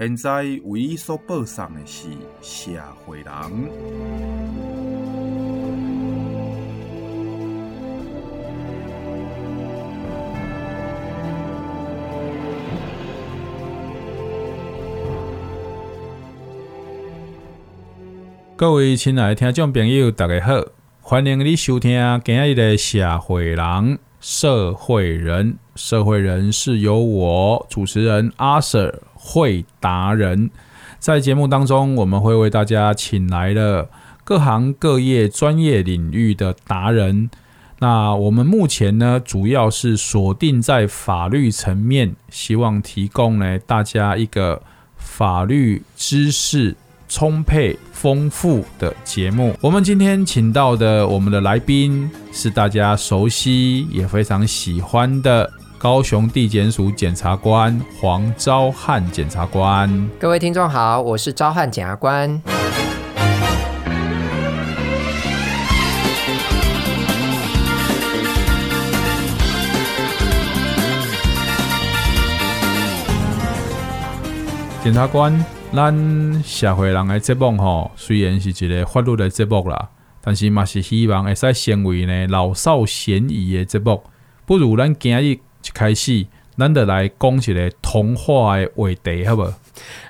现在为伊所播送的是《社会人》。各位亲爱的听众朋友，大家好，欢迎你收听今日的《社会人》。社会人，社会人是由我主持人阿 Sir。会达人，在节目当中，我们会为大家请来了各行各业专业领域的达人。那我们目前呢，主要是锁定在法律层面，希望提供呢大家一个法律知识充沛丰富的节目。我们今天请到的我们的来宾是大家熟悉也非常喜欢的。高雄地检署检察官黄昭汉检察官，各位听众好，我是昭汉检察官。检察官，咱社会人的节目吼，虽然是一个法律的节目啦，但是嘛是希望会使成为呢老少咸宜的节目，不如咱今日。一开始，咱得来讲一个童话的话题，好不好？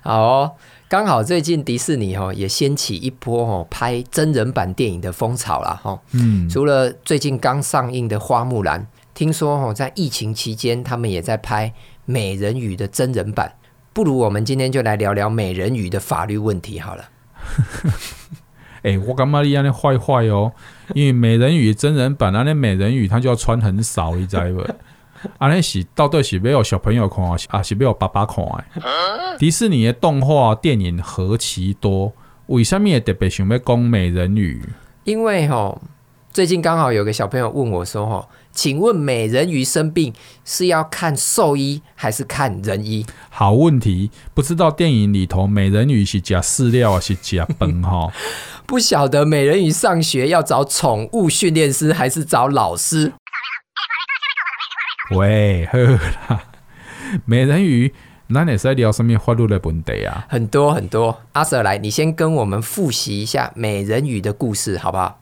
好哦，刚好最近迪士尼哦也掀起一波哦拍真人版电影的风潮了哈。嗯，除了最近刚上映的《花木兰》，听说哦在疫情期间他们也在拍《美人鱼》的真人版。不如我们今天就来聊聊美人鱼的法律问题好了。哎、欸，我感觉你安尼坏坏哦，因为美人鱼真人版，那那美人鱼她就要穿很少，你知不？安尼是到底是要有小朋友看，还是要有爸爸看的？迪士尼的动画电影何其多，为什么会特别想要讲美人鱼？因为吼，最近刚好有个小朋友问我说：“吼，请问美人鱼生病是要看兽医还是看人医？”好问题，不知道电影里头美人鱼是夹饲料还是夹饭？哈，不晓得美人鱼上学要找宠物训练师还是找老师？喂，呵啦，美人鱼，那你是在聊什么法律的问题啊？很多很多，阿 Sir 来，你先跟我们复习一下美人鱼的故事，好不好？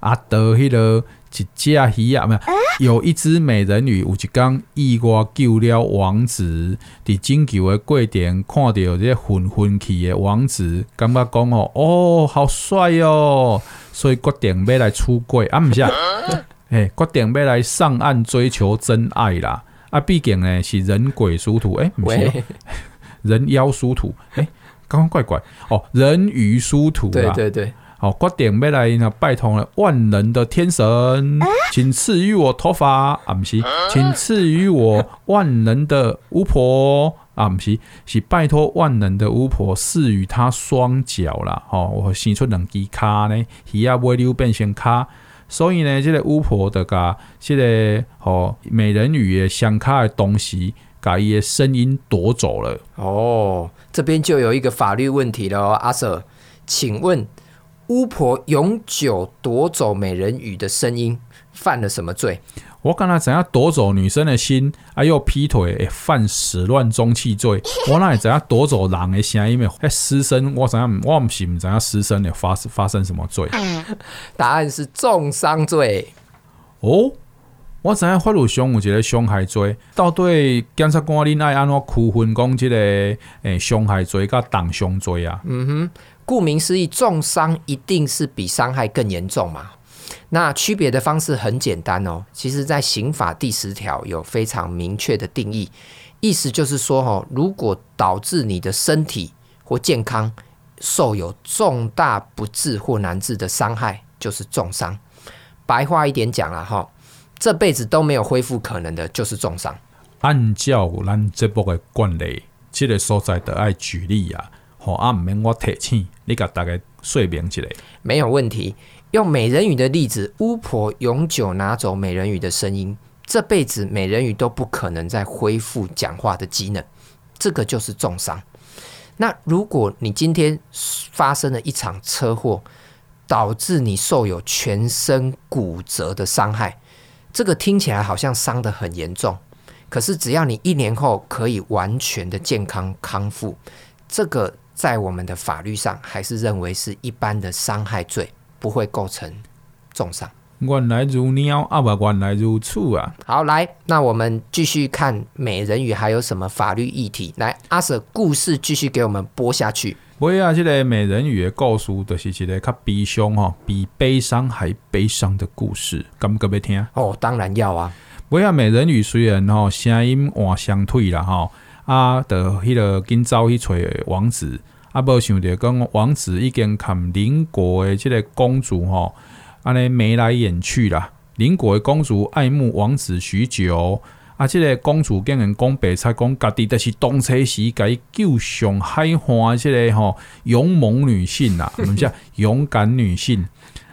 阿德，迄个一只鱼啊，没有，有一只美人鱼，有一天意外救了王子，伫拯救的过程看到这个昏昏去的王子，感觉讲哦，哦，好帅哦，所以决定要来出轨啊，不是啊？哎，决定要来上岸追求真爱啦！啊，毕竟呢是人鬼殊途，哎，不是 人妖殊途，哎，刚刚怪怪哦，人鱼殊途啦。对对对，好，决定要来呢，拜托了万能的天神，请赐予我头发啊，不是，请赐予我万能的巫婆啊，不是，是拜托万能的巫婆赐予他双脚啦。哦，我生出两只脚呢，鱼啊，尾溜变成脚。所以呢，这个巫婆的噶，这个哦，美人鱼的相卡的东西，把伊的声音夺走了。哦，这边就有一个法律问题了哦，阿 Sir，请问巫婆永久夺走美人鱼的声音，犯了什么罪？我刚才怎样夺走女生的心，啊又劈腿，欸、犯始乱终弃罪。我哪会怎样夺走人的声音？哎，师生，我怎样？我唔是唔怎样师生的发发生什么罪？答案是重伤罪。哦，我怎样法律上有一个伤害罪？到底检察官你爱安怎区分讲这个诶伤害罪跟重伤罪啊？嗯哼，顾名思义，重伤一定是比伤害更严重嘛。那区别的方式很简单哦，其实，在刑法第十条有非常明确的定义，意思就是说，哦，如果导致你的身体或健康受有重大不治或难治的伤害，就是重伤。白话一点讲了哈，这辈子都没有恢复可能的，就是重伤。按照咱这部的惯例，这个所在的爱举例啊。好啊，毋免我提醒，你甲大家说明一下。没有问题。用美人鱼的例子，巫婆永久拿走美人鱼的声音，这辈子美人鱼都不可能再恢复讲话的机能。这个就是重伤。那如果你今天发生了一场车祸，导致你受有全身骨折的伤害，这个听起来好像伤得很严重。可是只要你一年后可以完全的健康康复，这个在我们的法律上还是认为是一般的伤害罪，不会构成重伤。原来如鸟啊，不，原来如此啊。好，来，那我们继续看美人鱼还有什么法律议题。来，阿 Sir，故事继续给我们播下去。不啊，这个美人鱼的故事就是一个较悲伤哈，比悲伤还悲伤的故事，敢不敢要听？哦，当然要啊。不啊，美人鱼虽然吼声音换相退啦吼，啊，的迄个今朝去找王子，啊，无想着讲王子已经含邻国的即个公主吼。安尼眉来眼去啦，邻国的公主爱慕王子许久，啊，这个公主竟然讲白菜，讲家己就是动车时该救上海岸即个吼勇猛女性啦，我们叫 勇敢女性。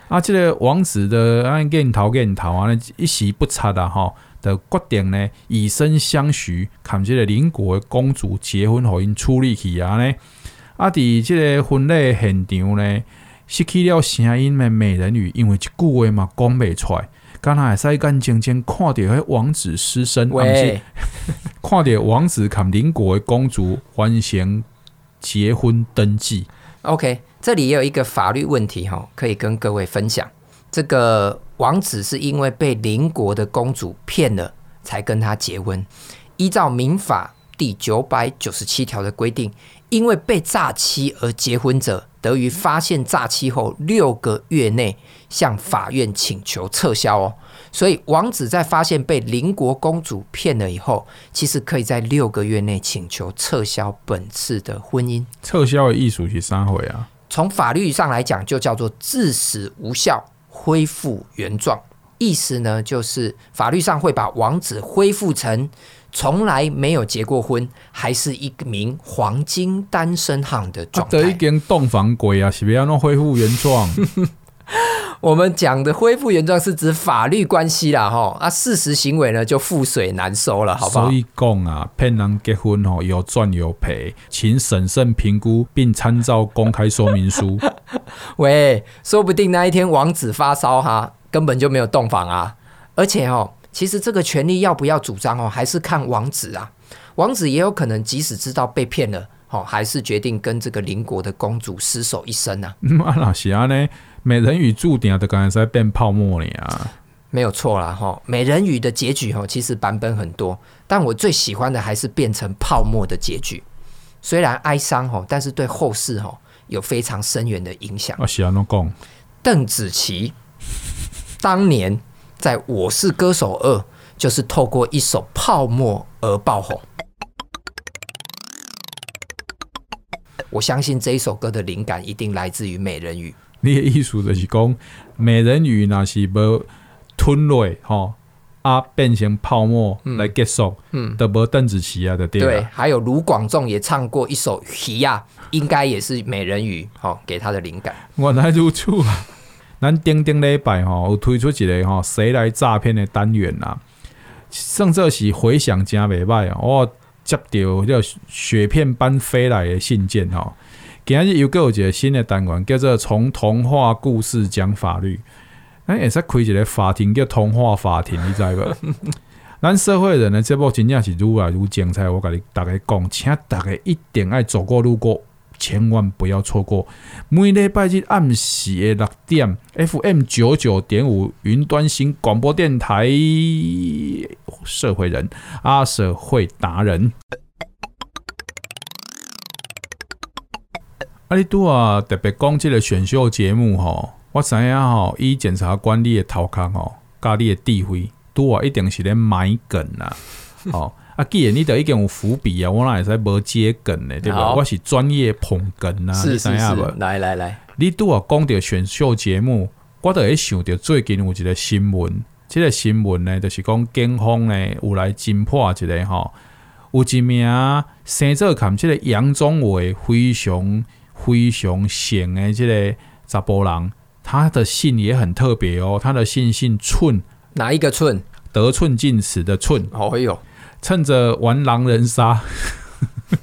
啊，这个王子的安镜头镜头啊，一时不差的吼，的决定呢以身相许，看即个邻国的公主结婚，互因处理去啊呢。啊，伫这个婚礼现场呢。失去了声音的美人鱼，因为一句话嘛讲不出来，刚才在眼睛前看到迄王子失身，喂，看到王子和邻国的公主完成结婚登记。OK，这里也有一个法律问题哈，可以跟各位分享。这个王子是因为被邻国的公主骗了，才跟他结婚。依照民法第九百九十七条的规定，因为被诈欺而结婚者，得于发现诈欺后六个月内向法院请求撤销哦。所以王子在发现被邻国公主骗了以后，其实可以在六个月内请求撤销本次的婚姻。撤销的意思是啥回啊？从法律上来讲，就叫做致使无效，恢复原状。意思呢，就是法律上会把王子恢复成。从来没有结过婚，还是一名黄金单身汉的状态。这已经洞房鬼啊，是不是要弄恢复原状？我们讲的恢复原状是指法律关系啦，哈啊，事实行为呢就覆水难收了，好不好？所以讲啊，骗人结婚哦，有赚有赔，请审慎评估并参照公开说明书。喂，说不定那一天王子发烧哈，根本就没有洞房啊，而且哦。其实这个权利要不要主张哦，还是看王子啊。王子也有可能即使知道被骗了，哦，还是决定跟这个邻国的公主厮守一生啊。啊，那是啊呢，美人鱼注定的刚才在变泡沫了啊。没有错啦，哈。美人鱼的结局哈，其实版本很多，但我最喜欢的还是变成泡沫的结局。虽然哀伤哈，但是对后世哈有非常深远的影响。我喜欢，那讲邓紫棋当年。在我是歌手二，就是透过一首泡沫而爆红。我相信这一首歌的灵感一定来自于美人鱼。你的意思就是讲，美人鱼那是要吞落吼啊，变成泡沫来结束，嗯，都无邓紫棋啊的对。对，还有卢广仲也唱过一首《鱼啊》，应该也是美人鱼吼给他的灵感。我来如此啊。咱顶顶礼拜吼有推出一个吼谁来诈骗的单元呐，甚至是回响真袂歹啊！我接到叫雪片般飞来的信件吼，今日又有一个新的单元，叫做从童话故事讲法律。咱会使开一个法庭叫童话法庭，你知无？咱社会人的节目真正是愈来愈精彩，我甲你大家讲，请大家一定爱走过路过。千万不要错过每礼拜日暗时的六点，FM 九九点五云端新广播电台。社会人阿社会达人，阿里多啊，特别讲这个选秀节目吼，我知影吼，以检察官你的头壳吼，加你的地位，多啊，一定是咧埋梗啊，好。啊，既然你都已经有伏笔啊，我哪会使无接梗呢？对吧？我是专业捧哏啊，是是是，来来来，你拄啊讲到选秀节目，我都会想到最近有一个新闻，这个新闻呢，就是讲警方呢有来侦破一个吼有一名生做看这个杨宗纬非常非常贤的这个查甫人，他的姓也很特别哦，他的姓姓寸，哪一个寸？得寸进尺的寸。哦哟，趁着玩狼人杀，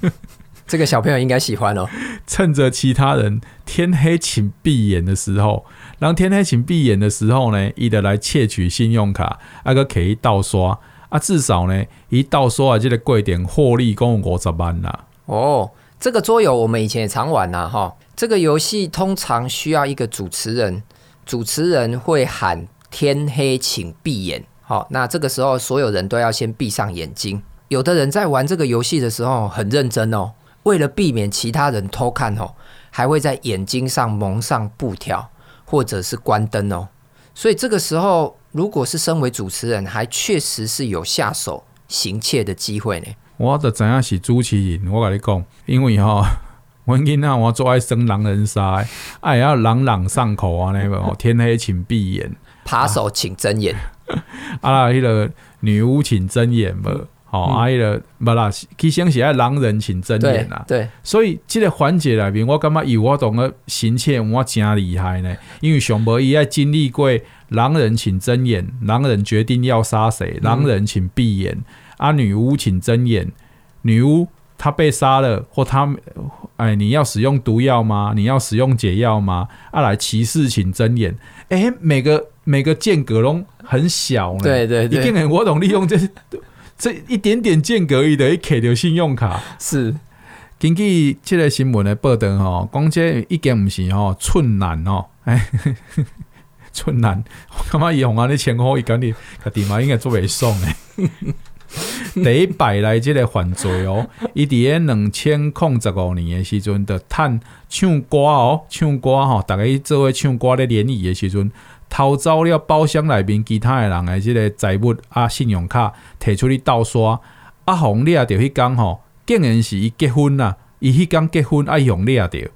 这个小朋友应该喜欢哦。趁着其他人天黑请闭眼的时候，让天黑请闭眼的时候呢，伊得来窃取信用卡，啊个可以盗刷。啊，至少呢，一盗刷啊，这个贵点获利共五十万呐。哦，这个桌游我们以前也常玩呐，哈。这个游戏通常需要一个主持人，主持人会喊“天黑请闭眼”。好，那这个时候所有人都要先闭上眼睛。有的人在玩这个游戏的时候很认真哦，为了避免其他人偷看哦，还会在眼睛上蒙上布条，或者是关灯哦。所以这个时候，如果是身为主持人，还确实是有下手行窃的机会呢。我就知影是主持人，我跟你讲，因为哈、哦，我囡仔我做爱生狼人杀，哎要朗朗上口啊，那个哦，天黑请闭眼，扒手请睁眼，啊啦，那个女巫请睁眼嘛。哦，阿伊个，不啦，其实是爱狼人请睁眼呐。对，所以这个环节里面，我感觉以我懂得行窃，我真厉害呢。因为熊博伊爱经历过狼人请睁眼，狼人决定要杀谁，狼人请闭眼，啊，女巫请睁眼，女巫她被杀了，或她，哎，你要使用毒药吗？你要使用解药吗？啊，来骑士请睁眼，哎，每个每个间隔拢很小呢。对对对，一定很我懂利用这。这一点点间隔伊的一卡条信用卡是，根据这个新闻的报道吼，讲这已经不是吼寸难哦，哎，寸难，我感觉以后啊，你前后伊讲你，他爹妈应该做袂爽诶。第一摆来这个犯罪哦，伊伫咧两千零十五年的时阵，的趁唱歌哦，唱歌吼，大家做伙唱歌咧联谊的时阵。偷走了包厢内面其他的人的这个财物啊，信用卡提出去盗刷，啊，红掠着迄天吼，竟然是伊结婚啦，伊迄天结婚啊，红掠着，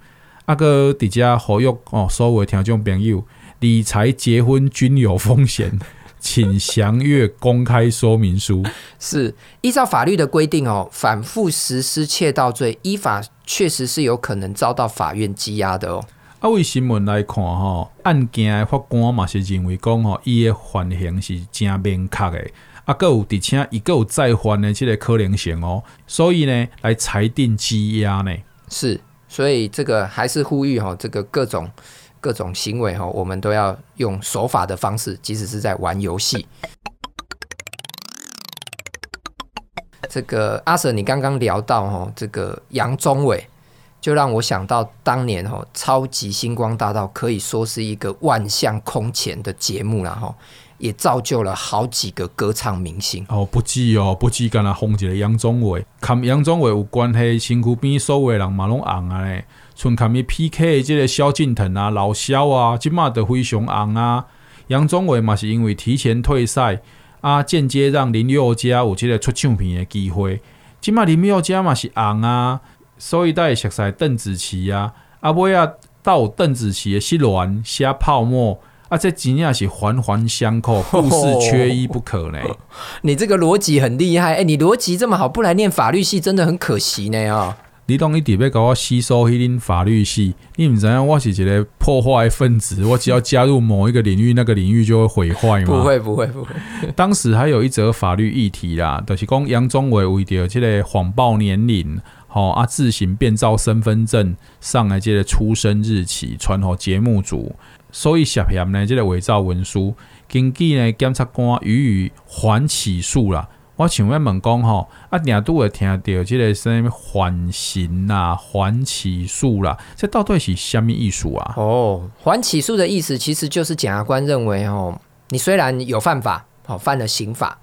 啊个伫遮呼吁哦，所有的听众朋友，理财结婚均有风险，请详阅公开说明书。是依照法律的规定哦，反复实施窃盗罪，依法确实是有可能遭到法院羁押的哦。啊，为新闻来看吼，案件的法官嘛是认为讲吼，伊的犯行是真明确的，啊，阁有而且伊阁有再犯的这个可能性哦，所以呢，来裁定羁押呢。是，所以这个还是呼吁哈，这个各种各种行为哈，我们都要用守法的方式，即使是在玩游戏。这个阿 Sir，你刚刚聊到哈，这个杨宗纬。就让我想到当年哦，超级星光大道可以说是一个万象空前的节目了哈，也造就了好几个歌唱明星哦。不止哦，不止干那红一个杨宗纬，跟杨宗纬有关系，身躯边所有人嘛拢红啊嘞。像他们 PK 的这个萧敬腾啊、老萧啊，今嘛都非常红啊。杨宗纬嘛是因为提前退赛啊，间接让林宥嘉有这个出唱片的机会。今嘛林宥嘉嘛是红啊。所以，会熟悉邓紫棋啊，啊，尾啊，到邓紫棋的失恋、写泡沫啊，这真正是环环相扣，故事缺一不可呢。你这个逻辑很厉害，哎、欸，你逻辑这么好，不来念法律系真的很可惜呢啊、哦！你当一直要搞我吸收迄点法律系，你唔知影我是一个破坏分子，我只要加入某一个领域，那个领域就会毁坏吗？不会，不会，不会。当时还有一则法律议题啦，就是讲杨宗纬为着这个谎报年龄。好啊，自行变造身份证，上来这个出生日期传给节目组，所以涉嫌呢这个伪造文书，经纪呢检察官予以缓起诉啦。我请问问讲吼，啊，两度会听到这个什么缓刑啦、缓起诉啦，这到底是什么意思啊？哦，缓起诉的意思其实就是检察官认为哦，你虽然有犯法，哦，犯了刑法，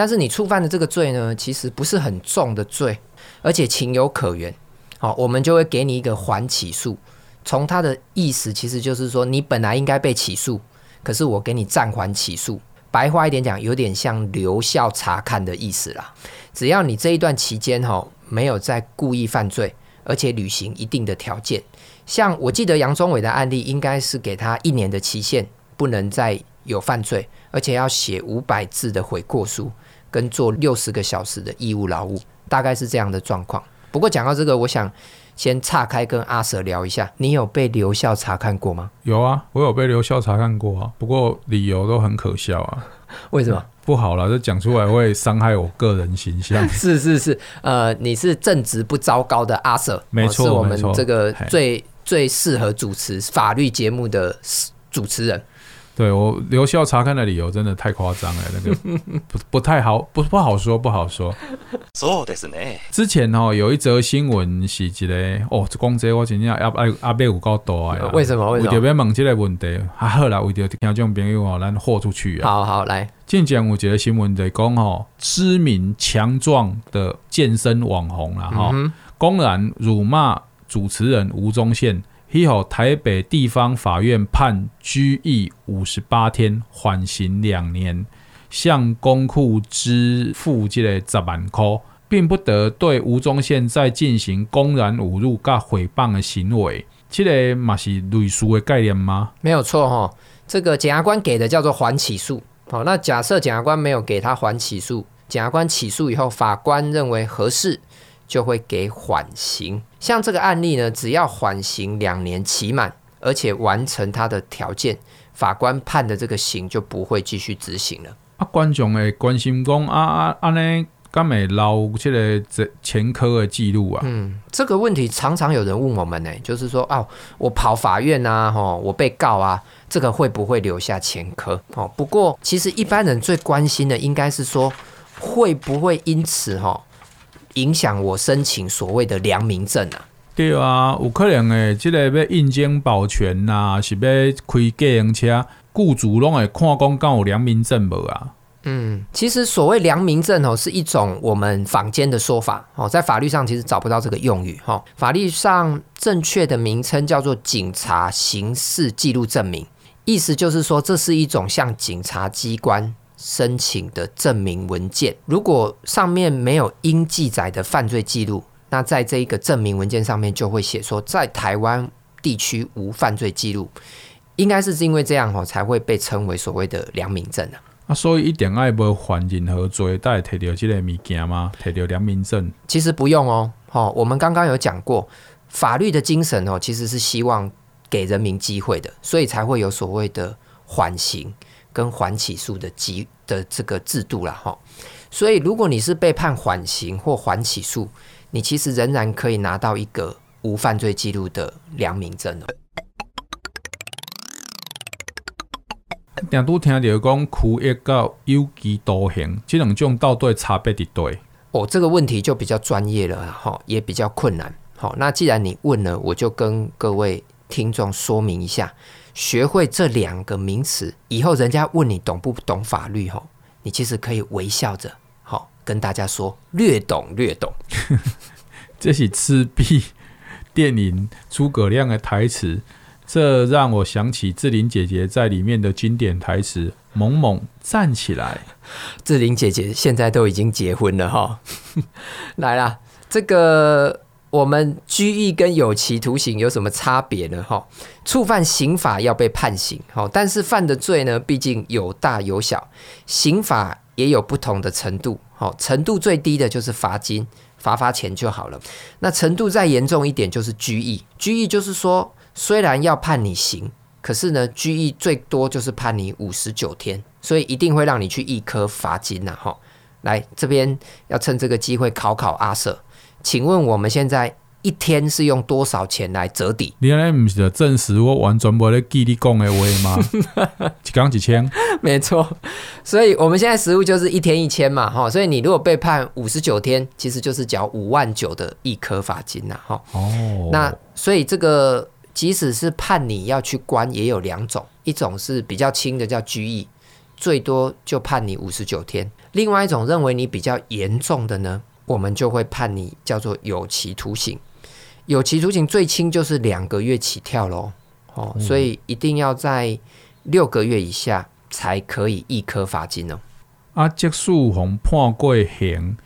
但是你触犯的这个罪呢，其实不是很重的罪。而且情有可原，好，我们就会给你一个缓起诉。从他的意思，其实就是说，你本来应该被起诉，可是我给你暂缓起诉。白话一点讲，有点像留校察看的意思啦。只要你这一段期间哈没有再故意犯罪，而且履行一定的条件，像我记得杨宗纬的案例，应该是给他一年的期限，不能再有犯罪，而且要写五百字的悔过书。跟做六十个小时的义务劳务，大概是这样的状况。不过讲到这个，我想先岔开跟阿 Sir 聊一下，你有被留校查看过吗？有啊，我有被留校查看过啊，不过理由都很可笑啊。为什么？不好了，这讲出来会伤害我个人形象。是是是，呃，你是正直不糟糕的阿 Sir，没错，是我们这个最最适合主持法律节目的主持人。对，我留校察看的理由真的太夸张了，那个不不太好，不不好说，不好说。そうですね。之前哦，有一则新闻是一个哦，讲这个我真正阿阿阿伯有够大呀。为什么？为什么？为着要问这个问题，还好啦，为着听众朋友哦，咱豁出去啊。好好来，近讲有一个新闻在讲哦，知名强壮的健身网红啦哈，嗯、哼公然辱骂主持人吴宗宪。 以后台北地方法院判拘役五十八天，缓刑两年，向公库支付这个十万块，并不得对吴宗宪再进行公然侮辱、加诽谤的行为。这个嘛是类似的概念吗？没有错哈，这个检察官给的叫做缓起诉。好，那假设检察官没有给他缓起诉，检察官起诉以后，法官认为合适。就会给缓刑，像这个案例呢，只要缓刑两年期满，而且完成他的条件，法官判的这个刑就不会继续执行了。啊，观众会关心讲啊啊啊呢，敢会留这个前科的记录啊？嗯，这个问题常常有人问我们呢，就是说啊，我跑法院啊，吼，我被告啊，这个会不会留下前科？哦，不过其实一般人最关心的应该是说，会不会因此哈？影响我申请所谓的良民证啊？对啊，有可能诶，这个要应征保全呐、啊，是要开计程车，雇主拢会看讲敢有良民证无啊？嗯，其实所谓良民证哦，是一种我们坊间的说法哦，在法律上其实找不到这个用语哈。法律上正确的名称叫做警察刑事记录证明，意思就是说，这是一种向警察机关。申请的证明文件，如果上面没有应记载的犯罪记录，那在这一个证明文件上面就会写说，在台湾地区无犯罪记录，应该是因为这样哦，才会被称为所谓的良民证啊。啊，所以一定爱无犯任何罪，才会摕到这个物件吗？摕到良民证？其实不用哦，哦，我们刚刚有讲过，法律的精神哦，其实是希望给人民机会的，所以才会有所谓的缓刑。跟缓起诉的机的这个制度了哈，所以如果你是被判缓刑或缓起诉，你其实仍然可以拿到一个无犯罪记录的良民证哦。定都听到讲区役到有期徒刑，这两种到底差别在对？哦，这个问题就比较专业了哈，也比较困难。好，那既然你问了，我就跟各位听众说明一下。学会这两个名词以后，人家问你懂不懂法律吼，你其实可以微笑着好跟大家说略懂略懂。这是赤壁电影诸葛亮的台词，这让我想起志玲姐姐在里面的经典台词：“猛猛站起来。”志玲姐姐现在都已经结婚了哈，来啦，这个。我们拘役跟有期徒刑有什么差别呢？哈，触犯刑法要被判刑，好，但是犯的罪呢，毕竟有大有小，刑法也有不同的程度，好，程度最低的就是罚金，罚罚钱就好了。那程度再严重一点就是拘役，拘役就是说，虽然要判你刑，可是呢，拘役最多就是判你五十九天，所以一定会让你去易科罚金呐，哈。来这边要趁这个机会考考阿 Sir。请问我们现在一天是用多少钱来折抵？你那不是证实我完全没在记你讲的话吗？一刚几千？没错，所以我们现在实务就是一天一千嘛，哈，所以你如果被判五十九天，其实就是缴五万九的一颗罚金呐，哈。哦，那所以这个即使是判你要去关，也有两种，一种是比较轻的叫拘役，最多就判你五十九天；另外一种认为你比较严重的呢？我们就会判你叫做有期徒刑，有期徒刑最轻就是两个月起跳喽，哦，所以一定要在六个月以下才可以一科罚金哦。啊，即使红判过刑，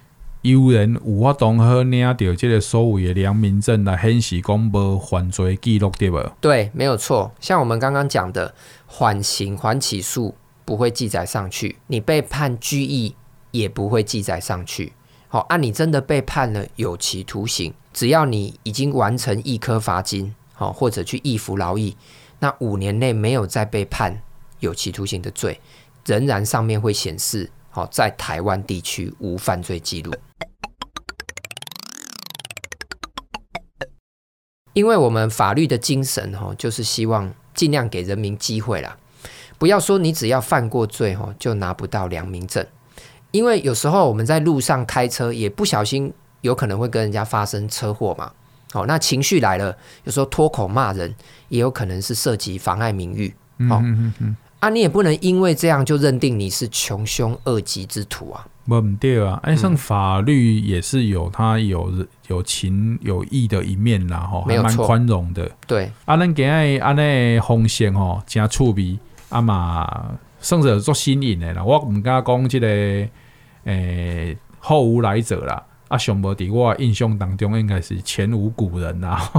有人有法当好领到这个所谓的良民证来显示讲无犯罪记录对不？对，没有错。像我们刚刚讲的缓刑缓起诉不会记载上去，你被判拘役。也不会记载上去。好，啊，你真的被判了有期徒刑，只要你已经完成一颗罚金，好，或者去易服劳役，那五年内没有再被判有期徒刑的罪，仍然上面会显示，好，在台湾地区无犯罪记录。因为我们法律的精神，哈，就是希望尽量给人民机会啦。不要说你只要犯过罪，哈，就拿不到良民证。因为有时候我们在路上开车，也不小心有可能会跟人家发生车祸嘛。哦，那情绪来了，有时候脱口骂人，也有可能是涉及妨碍名誉。嗯嗯嗯，啊，你也不能因为这样就认定你是穷凶恶极之徒啊。不对啊，哎，像法律也是有它有有情有义的一面啦，吼，还蛮宽容的。对，啊，咱今日安尼风险吼，真趣味，啊嘛，算是做新颖的啦。我唔敢讲这个诶、欸、后无来者啦，啊，上无伫我印象当中应该是前无古人啦。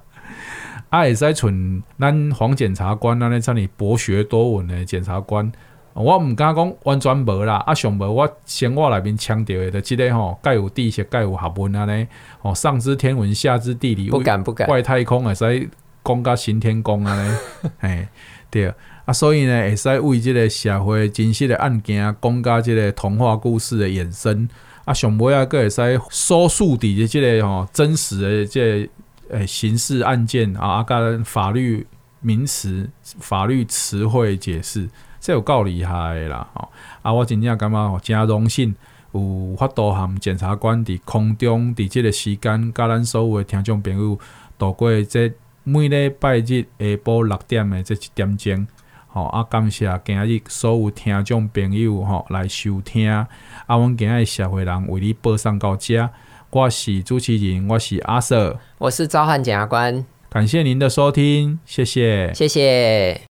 啊，会使像咱黄检察官安尼这里博学多闻的检察官。我毋敢讲完全无啦，啊上无我生活内面强调的，就即个吼，盖有地势，盖有学问安尼，哦，上知天文，下知地理，不敢不敢，外太空会使讲甲新天宫安尼，嘿，对，啊，所以呢，会使为即个社会真实的案件讲甲即个童话故事的衍生，啊，上尾啊，搁会使所述伫的即个吼真实的即个诶刑事案件啊，啊，甲法律名词、法律词汇解释。这有够厉害的啦！吼啊，我真正感觉吼真荣幸，有法度含检察官伫空中伫即个时间，甲咱所有的听众朋友度过这每礼拜日下晡六点的这一点钟。吼啊，感谢今日所有听众朋友吼来收听。啊，阮今日社会人为你播送到这，我是主持人，我是阿 Sir，我是召唤检察官，感谢您的收听，谢谢，谢谢。